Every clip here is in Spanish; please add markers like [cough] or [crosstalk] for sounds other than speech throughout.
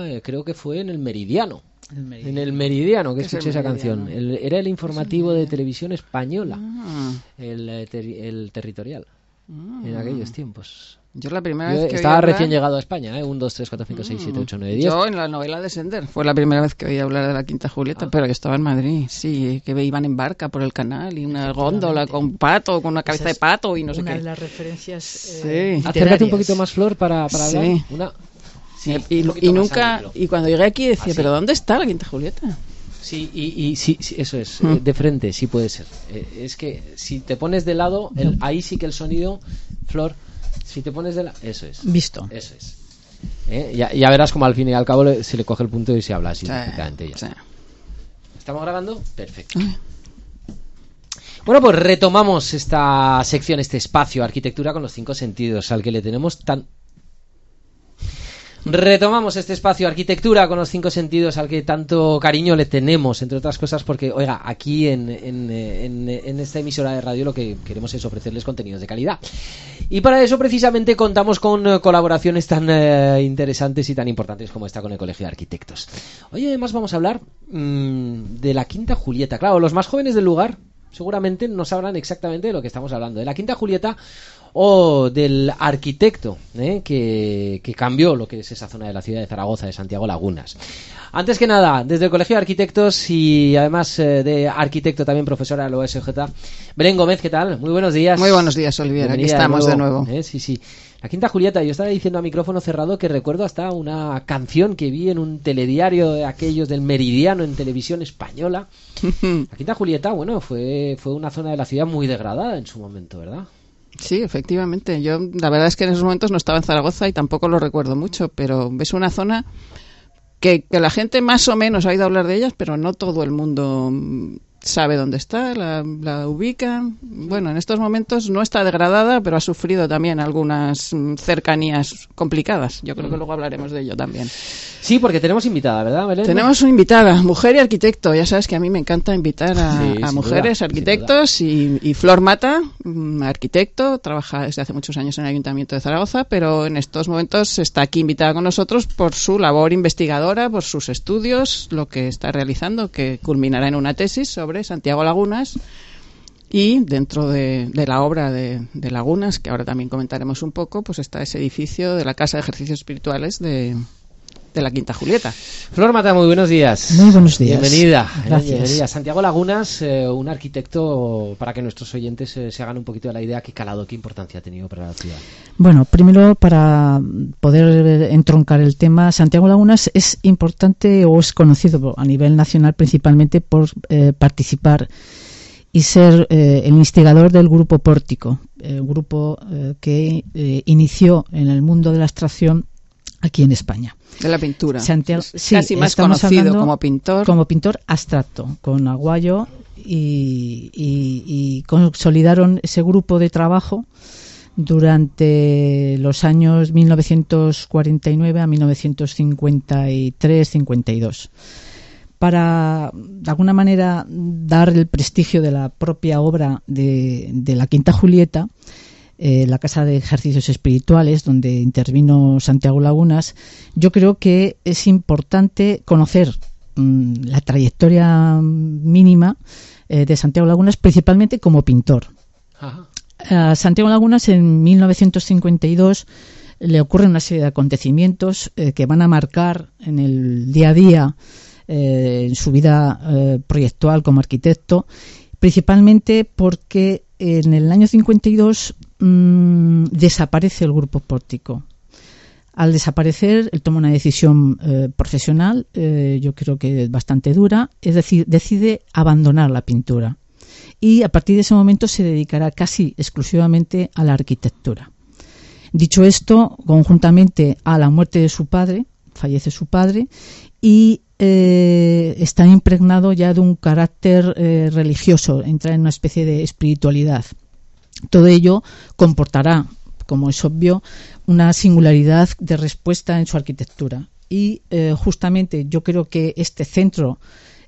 eh, creo que fue en el Meridiano. El Meridiano. En el Meridiano que ¿Qué es escuché esa Meridiano? canción. El- era el informativo de televisión española, Ah, el, eh, terri- el territorial, ah. en aquellos tiempos. Yo la primera Yo vez que estaba hablar- recién llegado a España, ¿eh? 1, 2, 3, 4, 5, 6, 7, 8, 9, 10. Yo en la novela de Sender fue la primera vez que oí hablar de la Quinta Julieta, Ah. pero yo estaba en Madrid, sí, que iban en barca por el canal y una góndola con pato, con una cabeza Esa de pato y no sé una qué. de las referencias Sí. eh, Acércate un poquito más, Flor, para, para Sí. hablar. Una... Sí, y, nunca, y cuando llegué aquí decía, Así. pero ¿dónde está la Quinta Julieta? Sí, y, y sí, sí, eso es, Mm. eh, de frente, sí puede ser. Eh, es que si te pones de lado, el- ahí sí que el sonido, Flor, si te pones de lado, eso es. Visto. Eso es. Eh, Ya, ya verás como al fin y al cabo le- se le coge el punto y se habla así Sí, ya. ¿Estamos grabando? Perfecto. Bueno, pues retomamos esta sección, este espacio, arquitectura con los cinco sentidos, al que le tenemos tan... Retomamos este espacio, arquitectura con los cinco sentidos, al que tanto cariño le tenemos, entre otras cosas, porque, oiga, aquí en, en, en, en esta emisora de radio lo que queremos es ofrecerles contenidos de calidad. Y para eso, precisamente, contamos con eh, colaboraciones tan eh, interesantes y tan importantes como esta con el Colegio de Arquitectos. Hoy, además, vamos a hablar mm, de la Quinta Julieta. Claro, los más jóvenes del lugar seguramente no sabrán exactamente de lo que estamos hablando. De la Quinta Julieta o del arquitecto ¿eh? que, que cambió lo que es esa zona de la ciudad de Zaragoza, de Santiago Lagunas. Antes que nada, desde el Colegio de Arquitectos y además eh, de arquitecto también profesora de la OSJ, Belén Gómez, ¿qué tal? Muy buenos días. Muy buenos días, Olivier, aquí estamos de nuevo. ¿eh? Sí, sí. La Quinta Julieta, yo estaba diciendo a micrófono cerrado que recuerdo hasta una canción que vi en un telediario de aquellos del Meridiano en televisión española. [laughs] La Quinta Julieta, bueno, fue, fue una zona de la ciudad muy degradada en su momento, ¿verdad? Sí, efectivamente. Yo, la verdad es que en esos momentos no estaba en Zaragoza y tampoco lo recuerdo mucho, pero es una zona que, que la gente más o menos ha oído hablar de ellas, pero no todo el mundo sabe dónde está, la, la ubica. Bueno, en estos momentos no está degradada, pero ha sufrido también algunas mm, cercanías complicadas. Yo creo que luego hablaremos de ello también. Sí, porque tenemos invitada, ¿verdad, Belén? Tenemos una invitada, mujer y arquitecto. Ya sabes que a mí me encanta invitar a, Sí, a sin mujeres, duda, arquitectos y, y Flor Mata, mm, arquitecto, trabaja desde hace muchos años en el Ayuntamiento de Zaragoza, pero en estos momentos está aquí invitada con nosotros por su labor investigadora, por sus estudios, lo que está realizando, que culminará en una tesis sobre Santiago Lagunas. Y dentro de, de la obra de, de Lagunas, que ahora también comentaremos un poco, pues está ese edificio de la Casa de Ejercicios Espirituales de, de la Quinta Julieta. Flor Mata, muy buenos días. Muy buenos días. Bienvenida. eh, Gracias. bienvenida. Santiago Lagunas, eh, un arquitecto, para que nuestros oyentes eh, se hagan un poquito de la idea, qué calado, qué importancia ha tenido para la ciudad. Bueno, primero para poder entroncar el tema, Santiago Lagunas es importante o es conocido a nivel nacional principalmente por eh, participar y ser eh, el instigador del grupo Pórtico, eh, un grupo eh, que eh, inició en el mundo de la abstracción aquí en España. De la pintura. Santiago- sí, casi más estamos conocido hablando como pintor. Como pintor abstracto, con Aguayo y, y- y consolidaron ese grupo de trabajo durante los años 1949 a 1953-52 para de alguna manera dar el prestigio de la propia obra de, de la Quinta Julieta, eh, la Casa de Ejercicios Espirituales, donde intervino Santiago Lagunas, yo creo que es importante conocer mm, la trayectoria mínima eh, de Santiago Lagunas, principalmente como pintor. Ajá. A Santiago Lagunas en 1952 le ocurren una serie de acontecimientos eh, que van a marcar en el día a día eh, en su vida eh, proyectual como arquitecto, principalmente porque en el año 52 mm, desaparece el grupo Pórtico. Al desaparecer, él toma una decisión eh, profesional, eh, yo creo que bastante dura, es decir, decide abandonar la pintura y a partir de ese momento se dedicará casi exclusivamente a la arquitectura. Dicho esto, conjuntamente a la muerte de su padre, fallece su padre y eh, está impregnado ya de un carácter religioso, entra en una especie de espiritualidad. Todo ello comportará, como es obvio, una singularidad de respuesta en su arquitectura. Y eh, justamente yo creo que este centro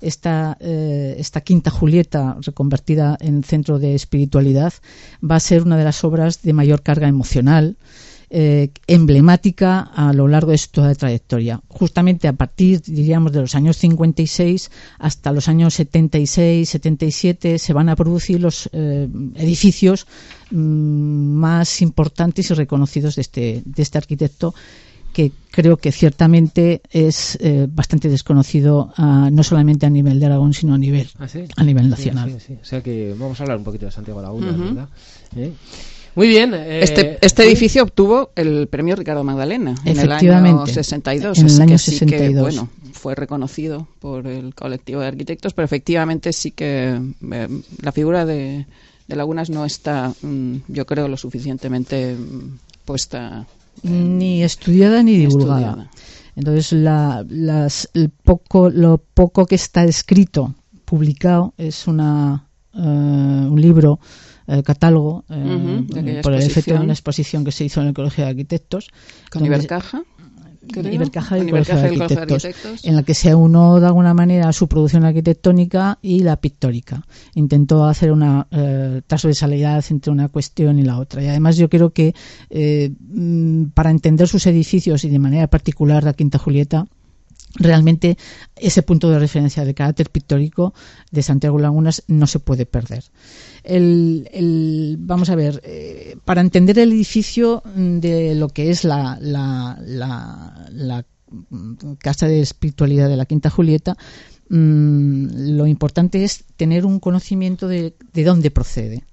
esta, eh, esta quinta Julieta reconvertida en centro de espiritualidad va a ser una de las obras de mayor carga emocional eh, emblemática a lo largo de su toda trayectoria. Justamente a partir, diríamos, de los años 56 hasta los años 76, 77 se van a producir los eh, edificios mm, más importantes y reconocidos de este, de este arquitecto que creo que ciertamente es eh, bastante desconocido no solamente a nivel de Aragón, sino a nivel, ¿Ah, a nivel nacional. o sea que vamos a hablar un poquito de Santiago Laguna, ¿verdad? ¿Eh? Muy bien. Eh, este, este edificio obtuvo el premio Ricardo Magdalena en el año 62. En el año 62. Que, bueno, fue reconocido por el colectivo de arquitectos, pero efectivamente sí que la figura de, de, Lagunas no está, mm, yo creo, lo suficientemente mm, puesta ni estudiada ni divulgada. Entonces, el poco, lo poco que está escrito, publicado, es una, eh, un libro, eh, catálogo, eh, por el efecto de una exposición que se hizo en el Colegio de Arquitectos. Con Ibercaja Ibercaja y Arquitectos, en la que se unó de alguna manera su producción arquitectónica y la pictórica. Intentó hacer una eh, transversalidad entre una cuestión y la otra. Y además yo creo que eh, mm, para entender sus edificios y de manera particular la Quinta Julieta, realmente ese punto de referencia de carácter pictórico de Santiago Lagunas no se puede perder. El, vamos a ver, eh, para entender el edificio de lo que es la, la, la, casa de espiritualidad de la Quinta Julieta, mm, lo importante es tener un conocimiento de, de dónde procede.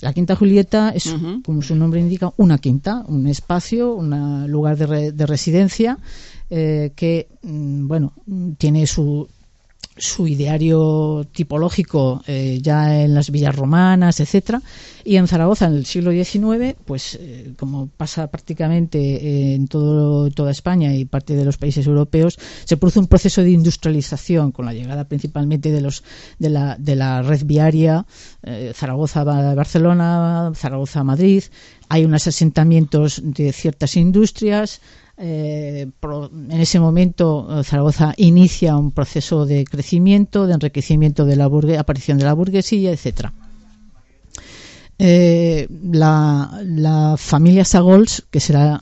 La Quinta Julieta es, como su nombre indica, una quinta, un espacio, un lugar de, de residencia eh, que, mm, bueno, tiene su, su ideario tipológico eh, ya en las villas romanas, etcétera, y en Zaragoza en el siglo XIX, pues eh, como pasa prácticamente en todo, toda España y parte de los países europeos, se produce un proceso de industrialización con la llegada principalmente de los de la, de la red viaria Zaragoza-Barcelona, Zaragoza-Madrid, hay unos asentamientos de ciertas industrias, eh, en ese momento eh, Zaragoza inicia un proceso de crecimiento, de enriquecimiento de la aparición de la burguesía, etcétera. Eh, la, familia Sagols, que será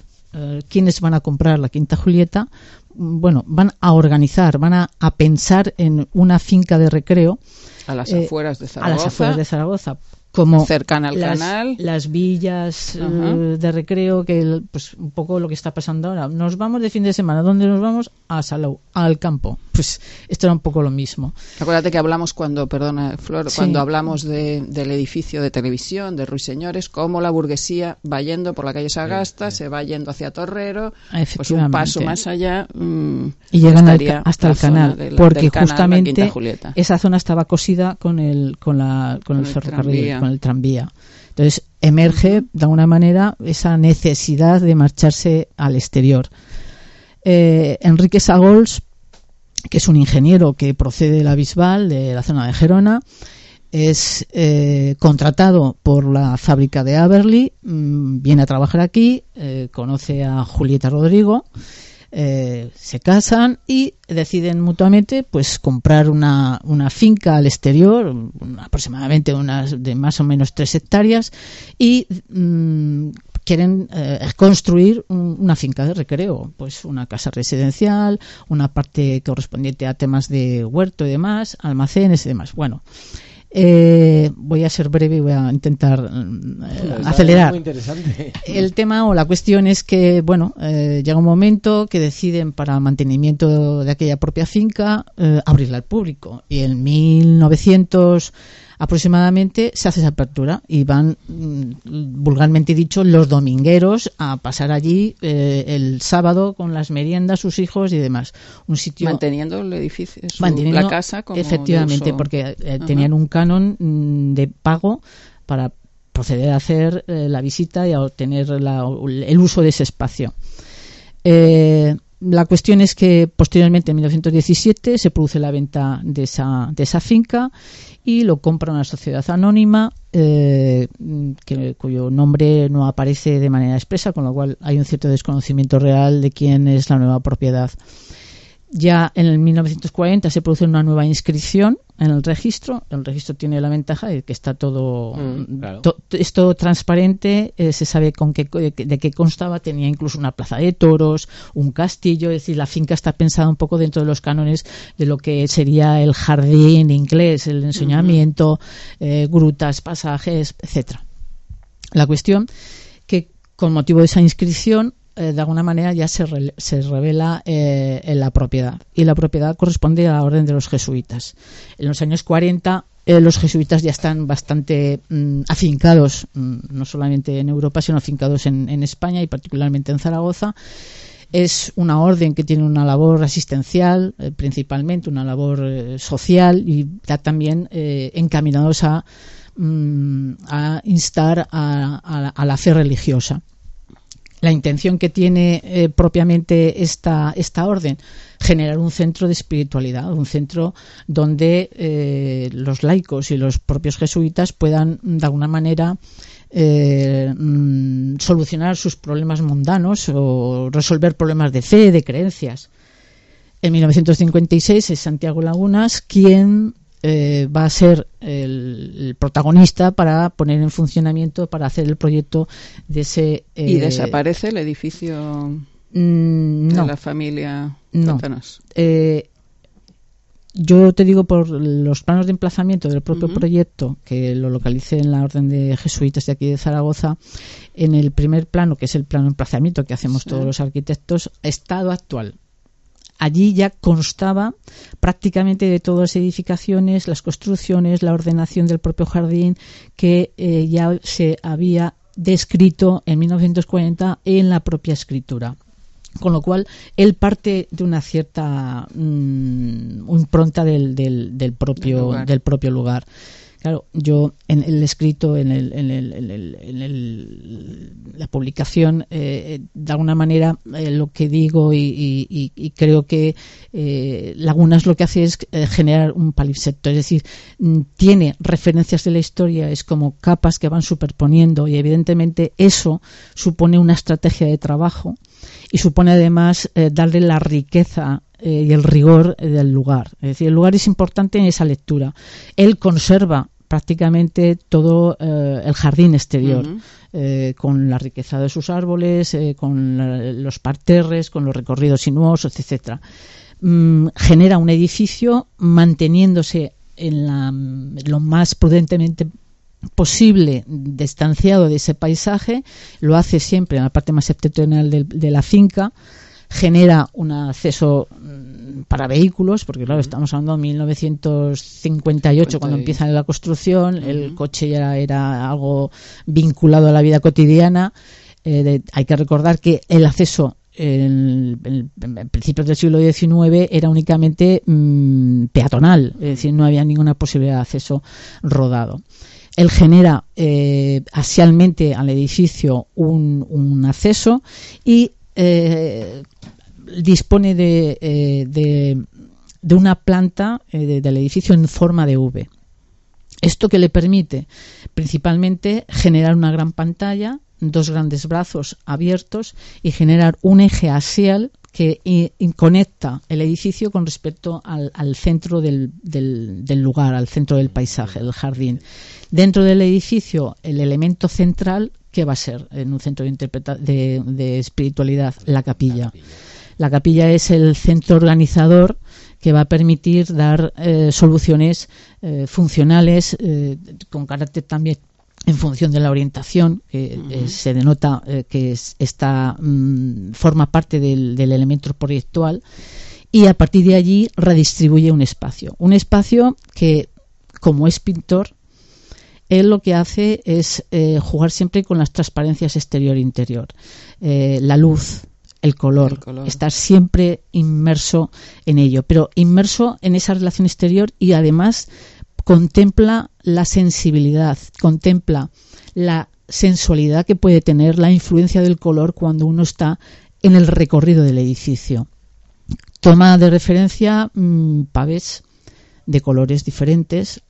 quienes van a comprar la Quinta Julieta, mm, bueno, van a organizar, van a, a pensar en una finca de recreo a las afueras de Zaragoza. A las afueras de Zaragoza como cercana al las, canal. las villas eh, de recreo que pues un poco lo que está pasando ahora. Nos vamos de fin de semana. ¿dónde nos vamos? a Salou al campo pues esto era un poco lo mismo. Acuérdate que hablamos cuando perdona Flor cuando hablamos de, del edificio de televisión de Ruiseñores cómo la burguesía va yendo por la calle Sagasta se va yendo hacia Torrero pues un paso más allá mm, y llegan hasta el canal porque justamente esa zona estaba cosida con el con la con, el, ferrocarril con el tranvía. Entonces emerge de alguna manera esa necesidad de marcharse al exterior. Eh, Enrique Sagols, que es un ingeniero que procede de la Bisbal, de la zona de Gerona, es eh, contratado por la fábrica de Aberly, mm, viene a trabajar aquí, eh, conoce a Julieta Rodrigo eh, se casan y deciden mutuamente pues comprar una, una finca al exterior, aproximadamente unas de más o menos tres hectáreas, y mm, quieren eh, construir una finca de recreo, pues una casa residencial, una parte correspondiente a temas de huerto y demás, almacenes y demás. Bueno, eh, voy a ser breve y voy a intentar eh, acelerar. El tema o la cuestión es que, bueno, eh, llega un momento que deciden para mantenimiento de aquella propia finca abrirla al público. Y en 1900 aproximadamente se hace esa apertura y van, mm, vulgarmente dicho, los domingueros a pasar allí eh, el sábado con las meriendas, sus hijos y demás. Un sitio manteniendo el edificio, manteniendo, la casa, como efectivamente, porque eh, tenían un canon mm, de pago para proceder a hacer eh, la visita y a obtener el uso de ese espacio. La cuestión es que posteriormente, en 1917, se produce la venta de esa, de esa finca y lo compra una sociedad anónima eh, cuyo nombre no aparece de manera expresa, con lo cual hay un cierto desconocimiento real de quién es la nueva propiedad. Ya en el 1940 se produce una nueva inscripción en el registro. El registro tiene la ventaja de que está todo, Mm, claro. to- es todo transparente, eh, se sabe con qué, de qué constaba, tenía incluso una plaza de toros, un castillo, es decir, la finca está pensada un poco dentro de los cánones de lo que sería el jardín inglés, el ensoñamiento, eh, grutas, pasajes, etcétera. La cuestión que con motivo de esa inscripción eh, de alguna manera ya se, se revela eh, en la propiedad y la propiedad corresponde a la orden de los jesuitas. En los años 40 eh, los jesuitas ya están bastante mm, afincados, mm, no solamente en Europa, sino afincados en, en España y particularmente en Zaragoza. Es una orden que tiene una labor asistencial, principalmente una labor social y ya también eh, encaminados a, mm, a instar a- a la fe religiosa la intención que tiene eh, propiamente esta, esta orden, generar un centro de espiritualidad, un centro donde eh, los laicos y los propios jesuitas puedan, de alguna manera, eh, mm, solucionar sus problemas mundanos o resolver problemas de fe, de creencias. En 1956 es Santiago Lagunas quien eh, va a ser el, el protagonista para poner en funcionamiento, para hacer el proyecto de ese... Y eh, desaparece el edificio mm, de no, la familia. No. Eh, yo te digo por los planos de emplazamiento del propio proyecto, que lo localicé en la Orden de Jesuitas de aquí de Zaragoza, en el primer plano, que es el plano de emplazamiento que hacemos Sí. todos los arquitectos, estado actual. Allí ya constaba prácticamente de todas las edificaciones, las construcciones, la ordenación del propio jardín, que eh, ya se había descrito en 1940 en la propia escritura. Con lo cual, él parte de una cierta mm, impronta del, del, del propio, Del lugar. del propio lugar. Claro, yo en el escrito, en, el, en, el- en el- en la publicación, eh, de alguna manera eh, lo que digo y, y- creo que eh, Lagunas lo que hace es eh, generar un palimpsesto, es decir, mm, tiene referencias de la historia, es como capas que van superponiendo y evidentemente eso supone una estrategia de trabajo y supone además eh, darle la riqueza eh, y el rigor eh, del lugar. Es decir, el lugar es importante en esa lectura. Él conserva prácticamente todo eh, el jardín exterior. Eh, con la riqueza de sus árboles, eh, con la- los parterres, con los recorridos sinuosos, etcétera. Mm, genera un edificio manteniéndose en la, lo más prudentemente posible distanciado de ese paisaje, lo hace siempre en la parte más septentrional del- de, la finca, genera un acceso para vehículos, porque claro, estamos hablando de 1958 cuando Cincuenta y- empieza la construcción, el coche ya era algo vinculado a la vida cotidiana. Eh, de- hay que recordar que el acceso en, en- en principios del siglo XIX era únicamente mm, peatonal, es decir, no había ninguna posibilidad de acceso rodado. Él genera eh, axialmente al edificio un, un acceso y eh, dispone de, eh, de, de una planta eh, de- del edificio en forma de V. Esto que le permite principalmente generar una gran pantalla, dos grandes brazos abiertos y generar un eje axial que i- conecta el edificio con respecto al, al centro del, del- lugar, al centro del paisaje, del jardín. Dentro del edificio, el elemento central, que va a ser en un centro de, de- de espiritualidad? La capilla es el centro organizador que va a permitir dar eh, soluciones eh, funcionales eh, con carácter también en función de la orientación que se denota que es- esta mm, forma parte del, del elemento proyectual y a partir de allí redistribuye un espacio. Un espacio que como es pintor él lo que hace es eh, jugar siempre con las transparencias exterior e interior Eh, la luz el color, El color. estar siempre inmerso en ello, pero inmerso en esa relación exterior y además contempla la sensibilidad, contempla la sensualidad que puede tener la influencia del color cuando uno está en el recorrido del edificio. Toma de referencia mm, pavés de colores diferentes,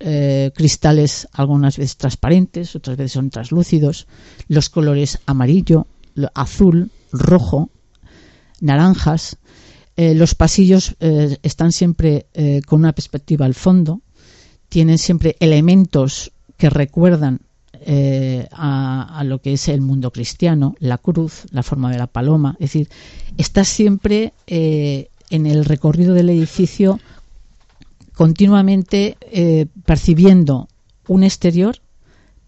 eh, cristales algunas veces transparentes, otras veces son translúcidos, los colores amarillo, lo- azul, rojo, naranjas, Eh, los pasillos eh, están siempre eh, con una perspectiva al fondo, tienen siempre elementos que recuerdan a, a, lo que es el mundo cristiano, la cruz, la forma de la paloma, es decir, estás siempre en el recorrido del edificio continuamente percibiendo un exterior,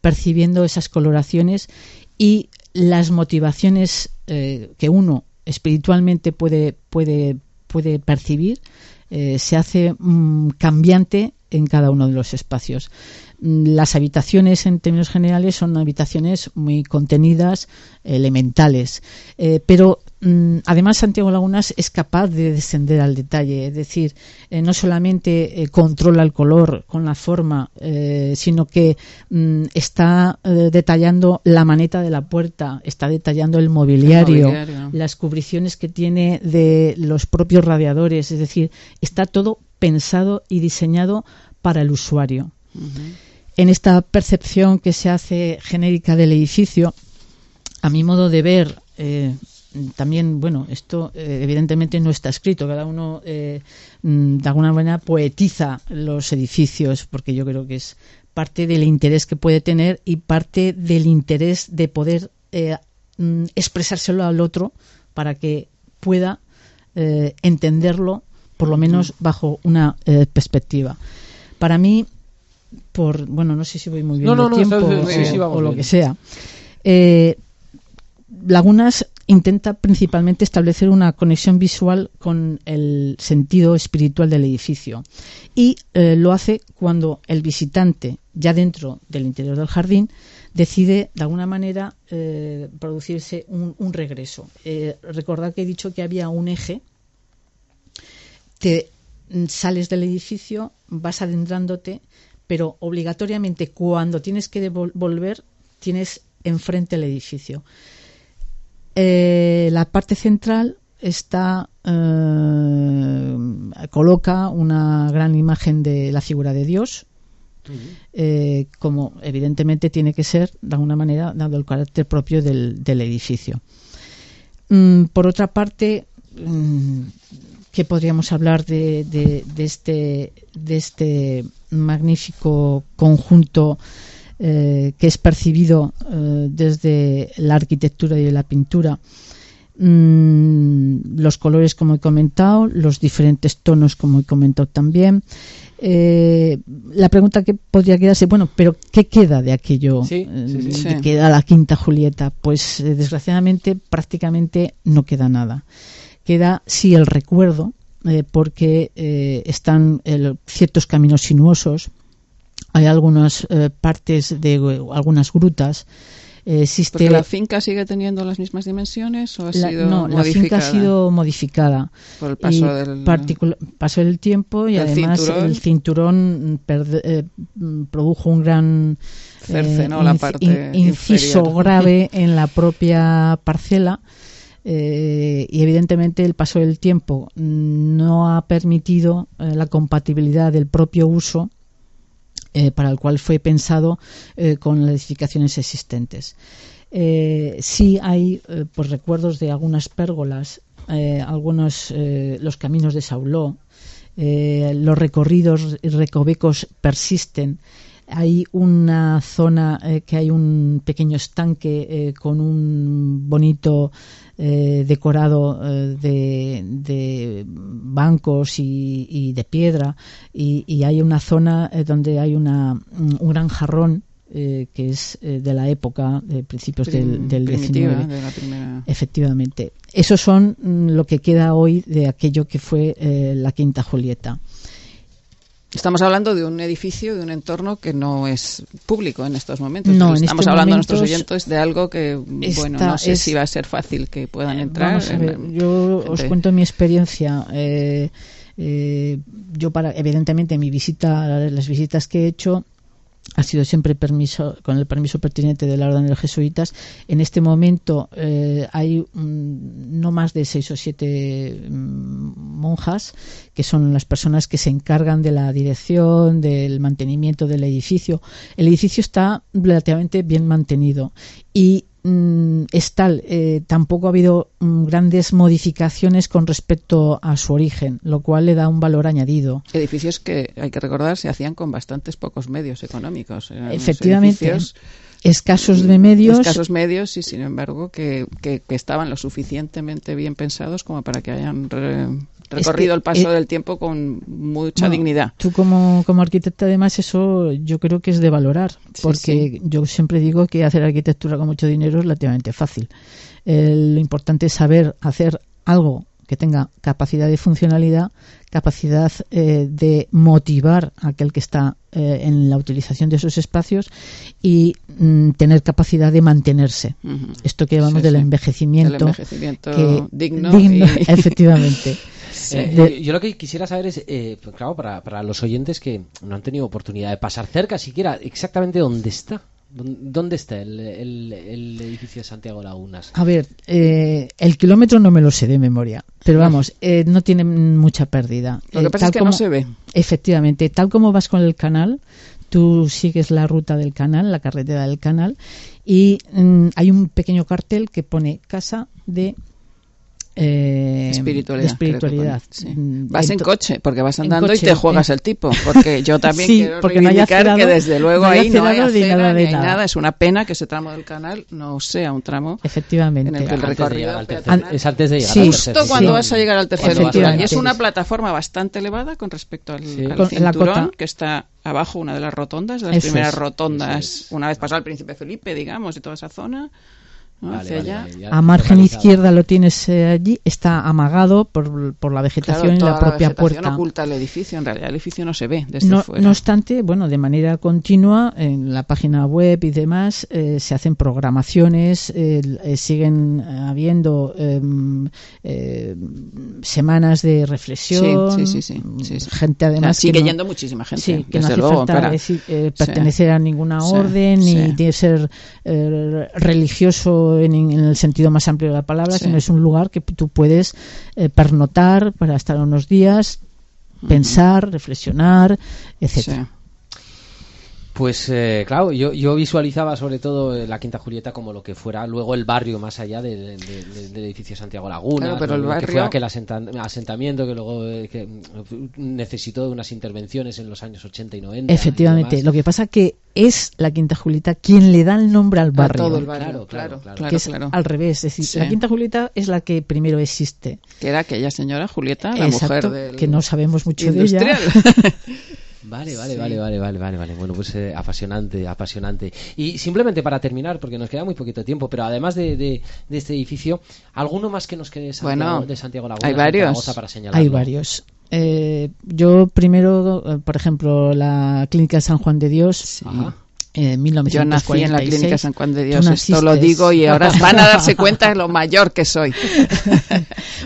percibiendo esas coloraciones y las motivaciones que uno espiritualmente puede, puede, puede percibir eh, se hace mm, cambiante en cada uno de los espacios. Mm, las habitaciones, en términos generales, son habitaciones muy contenidas, elementales, eh, pero además Santiago Lagunas es capaz de descender al detalle, es decir, eh, no solamente eh, controla el color con la forma, sino que está detallando la maneta de la puerta, está detallando el mobiliario, las cubriciones que tiene de los propios radiadores, es decir, está todo pensado y diseñado para el usuario. En esta percepción que se hace genérica del edificio, a mi modo de ver, eh, también, bueno, esto eh, evidentemente no está escrito, cada uno eh, mm, de alguna manera poetiza los edificios, porque yo creo que es parte del interés que puede tener y parte del interés de poder mm, expresárselo al otro para que pueda entenderlo, por lo menos bajo una perspectiva. Para mí, por, bueno, no sé si voy muy bien de tiempo o, lo que sea. Eh, Lagunas intenta principalmente establecer una conexión visual con el sentido espiritual del edificio y eh, lo hace cuando el visitante, ya dentro del interior del jardín, decide de alguna manera eh, producirse un, regreso. recordad que he dicho que había un eje, te sales del edificio, vas adentrándote pero obligatoriamente cuando tienes que volver tienes enfrente el edificio. Eh, la parte central está eh, coloca una gran imagen de la figura de Dios, eh, como evidentemente tiene que ser de alguna manera dado el carácter propio del, edificio. Mm, por otra parte, mm, que podríamos hablar de, este, de este magnífico conjunto eh, que es percibido eh, desde la arquitectura y la pintura. Mm, los colores, como he comentado, los diferentes tonos, como he comentado también. Eh, la pregunta que podría quedarse, bueno, pero ¿qué queda de aquello? ¿Qué queda la Quinta Julieta? Pues desgraciadamente prácticamente no queda nada queda sí el recuerdo, eh, porque eh, están ciertos caminos sinuosos, hay algunas eh, partes de algunas grutas. Existe... la finca sigue teniendo las mismas dimensiones o ha sido no, la finca ha sido modificada por el paso, del... paso del tiempo y además el cinturón produjo un gran inciso grave [laughs] en la propia parcela eh, y evidentemente el paso del tiempo no ha permitido eh, la compatibilidad del propio uso eh, para el cual fue pensado con las edificaciones existentes. sí hay pues recuerdos de algunas pérgolas, algunos los caminos de Sauló, los recorridos y recovecos persisten hay una zona que hay un pequeño estanque con un bonito eh, decorado eh, de, bancos y, de piedra. Y, hay una zona eh, donde hay una, un gran jarrón que es de la época de principios del, del 19 efectivamente. Esos son mm, lo que queda hoy de aquello que fue la quinta Julieta Estamos hablando de un edificio, de un entorno que no es público en estos momentos. No, estamos hablando a nuestros oyentes de algo que, bueno, no sé si va a ser fácil que puedan entrar. yo os cuento mi experiencia. Eh, eh, yo, para, evidentemente, mi visita, las visitas que he hecho, ha sido siempre permiso, con el permiso pertinente de la Orden de los Jesuitas. En este momento eh, hay no más de seis o siete mm, monjas que son las personas que se encargan de la dirección, del mantenimiento del edificio. El edificio está relativamente bien mantenido y mm, es tal, eh, tampoco ha habido mm, grandes modificaciones con respecto a su origen, lo cual le da un valor añadido. Edificios que, hay que recordar, se hacían con bastantes pocos medios económicos. Eran Efectivamente. Escasos de medios, escasos medios y sin embargo que, que- que estaban lo suficientemente bien pensados como para que hayan re- recorrido el paso eh, del tiempo con mucha No, dignidad. Tú como, como arquitecta además eso yo creo que es de valorar, Sí, porque yo siempre digo que hacer arquitectura con mucho dinero es relativamente fácil. Eh, lo importante es saber hacer algo que tenga capacidad de funcionalidad, capacidad eh, de motivar a aquel que está eh, en la utilización de esos espacios y mm, tener capacidad de mantenerse. Esto que llamamos Sí, del sí. envejecimiento. El envejecimiento que- digno. digno, y- [laughs] [laughs] efectivamente. Eh, De- yo lo que quisiera saber es, eh, pues claro, para, para los oyentes que no han tenido oportunidad de pasar cerca siquiera, exactamente dónde está. ¿Dónde dónde está el, el- el edificio de Santiago Lagunas? A ver, eh, el kilómetro no me lo sé de memoria, pero vamos, eh, no tiene mucha pérdida. Lo que Eh, pasa tal es que como- no se ve. Efectivamente, tal como vas con el canal, tú sigues la ruta del canal, la carretera del canal, y mm, hay un pequeño cartel que pone casa de eh, espiritualidad. de sí. Mm, Vas en coche, porque vas andando coche, y te juegas el tipo. Porque yo [laughs] también Sí, quiero porque no hay reivindicar acerado, que desde luego no hay ahí no hay ni acera, nada ni hay nada. nada. Es una pena que ese tramo del canal no sea un tramo Efectivamente. en el que el Antes de recorrido al es antes de llegar Sí. al Justo cuando sí. vas a llegar al tercer. Y es una plataforma bastante elevada con respecto al, Sí. al Con- cinturón, cota. que está abajo, una de las rotondas, de las Eso primeras es. rotondas, una vez pasado el Príncipe Felipe, digamos, y toda esa zona. ¿No? Vale, Hacia vale, allá. vale, A margen izquierda lo tienes eh, allí, está amagado por, por la vegetación Claro, y la propia vegetación puerta. oculta el edificio. En realidad, el edificio no se ve desde No, fuera. no obstante, bueno, de manera continua en la página web y demás eh, se hacen programaciones, eh, eh, siguen habiendo em, eh, semanas de reflexión, Sí, sí, sí, sí, sí, sí. gente O sea, además sigue que no- yendo muchísima gente. Sí, que no hace luego, falta para- decir, eh, Sí. pertenecer a ninguna Sí, orden ni sí. de ser eh, en, en el sentido más amplio de la palabra, Sí. sino es un lugar que tú puedes eh, pernotar para estar unos días, pensar, reflexionar, etcétera. Sí. Pues eh, claro, yo, yo visualizaba sobre todo eh, la Quinta Julieta como lo que fuera luego el barrio más allá de- de- de- del edificio Santiago Laguna, Claro, pero el que barrio- fue aquel asenta- asentamiento que luego eh, que, necesitó de unas intervenciones en los años 80 y 90. y Efectivamente, lo que pasa que es la Quinta Julieta quien le da el nombre al A barrio. todo el barrio, Claro, claro, claro, claro, claro. que es claro. al revés, es decir, Sí. la Quinta Julieta es la que primero existe. Que era aquella señora Julieta, la Exacto, mujer del que no sabemos mucho de ella. [laughs] Vale, vale, vale, vale, vale, vale, vale. Bueno, pues eh, apasionante, apasionante. Y simplemente para terminar, porque nos queda muy poquito tiempo, pero además de, de- de este edificio, ¿alguno más que nos quede de Santiago, Bueno, de Santiago Laguna? hay de varios. Para señalarlo? Hay varios. Eh, yo primero, eh, por ejemplo, la Clínica San Juan de Dios, Ajá. eh, Yo 1946. nací en la clínica San Juan de Dios, esto lo digo y ahora van a darse [laughs] cuenta de lo mayor que soy. [laughs]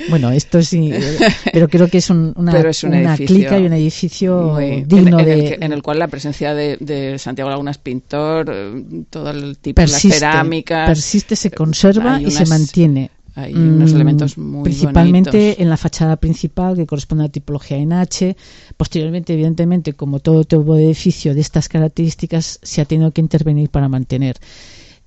Bueno, esto sí, eh, pero creo que es un- una, es un una edificio clínica y un edificio Muy- digno en, en de... el, que- en el cual la presencia de, de Santiago Lagunas pintor, eh, todo el tipo de persiste, las cerámicas, persiste, se conserva y se mantiene. Hay unos Mm, elementos muy principalmente bonitos. en la fachada principal que corresponde a la tipología en H. Posteriormente, evidentemente, como todo tipo de edificio de estas características, se ha tenido que intervenir para mantener.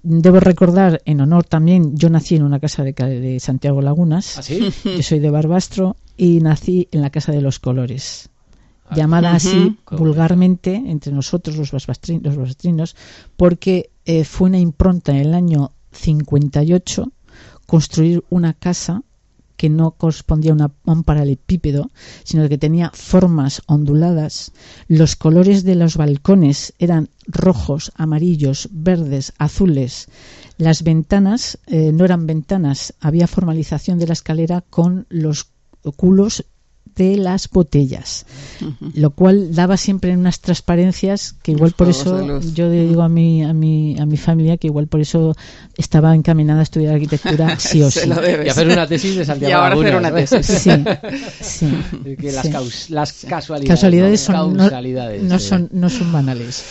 Debo recordar, en honor también, yo nací en una casa de, Santiago Lagunas. ¿Ah, sí? [laughs] Yo soy de Barbastro y nací en la Casa de los Colores, llamada Ujú. así vulgarmente entre nosotros los, barbastri- los barbastrinos, porque eh, fue una impronta en el año 58 construir una casa que no correspondía a, una- a un paralelepípedo, sino que tenía formas onduladas. Los colores de los balcones eran rojos, amarillos, verdes, azules. Las ventanas eh, no eran ventanas, había formalización de la escalera con los culos de las botellas, lo cual daba siempre unas transparencias que igual Los por eso yo le digo a mi, a mi a mi familia que igual por eso estaba encaminada a estudiar arquitectura [laughs] sí o sí. Y hacer una tesis de Santiago Y ahora hacer una tesis. Sí, sí. [laughs] Que las, sí. caus- las casualidades, Casualidades no, son, no, causalidades, no son, no son banales.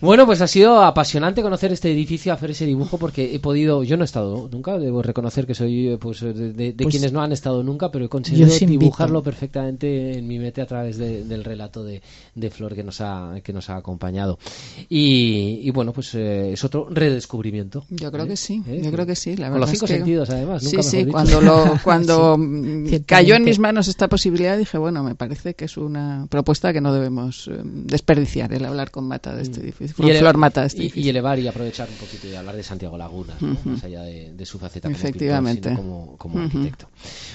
Bueno, pues ha sido apasionante conocer este edificio, hacer ese dibujo, porque he podido, yo no he estado nunca, debo reconocer que soy eh, pues, de, de- de Pues quienes no han estado nunca, pero he conseguido dibujarlo perfectamente en mi mente a través de- del relato de, de Flor que nos ha, que nos ha acompañado. Y, y bueno, pues eh, es otro redescubrimiento. Yo creo ¿eh? que sí, ¿Eh? yo creo que sí. La Con los verdad cinco es que- sentidos, además. Sí, nunca sí, dicho. cuando, lo, [laughs] cuando mm, Ciertamente. cayó en mis manos esta posibilidad dije, bueno, me parece que es una propuesta que no debemos eh, desperdiciar, el hablar con Mata de este edificio, Mm. Y ele- Flor Mata de este y- elevar y aprovechar un poquito y hablar de Santiago Laguna, más allá de, de su faceta como Efectivamente. pintor, sino como, arquitecto.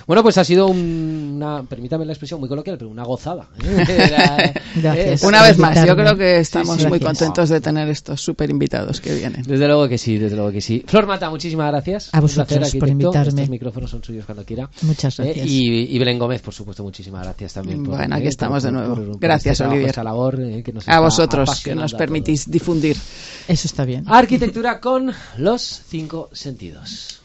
Bueno, pues ha sido un- una, permítame la expresión muy coloquial, pero una gozada. ¿eh? [laughs] Era- Gracias. eh, Una vez más, yo creo que estamos sí. muy contentos de tener estos súper invitados que vienen. Desde luego que sí, desde luego que sí. Flor Mata, muchísimas gracias. A Un vosotros placer, por invitarme. Estos micrófonos son suyos cuando quiera. Muchas Eh, gracias. y, y Belén Gómez, por supuesto, muchísimas gracias también. por- Bueno, aquí eh, estamos de nuevo. por Gracias, este trabajo, Olivier. esta labor, eh, que nos A vosotros, que nos permitís difundir. Eso está bien. Arquitectura con los cinco sentidos.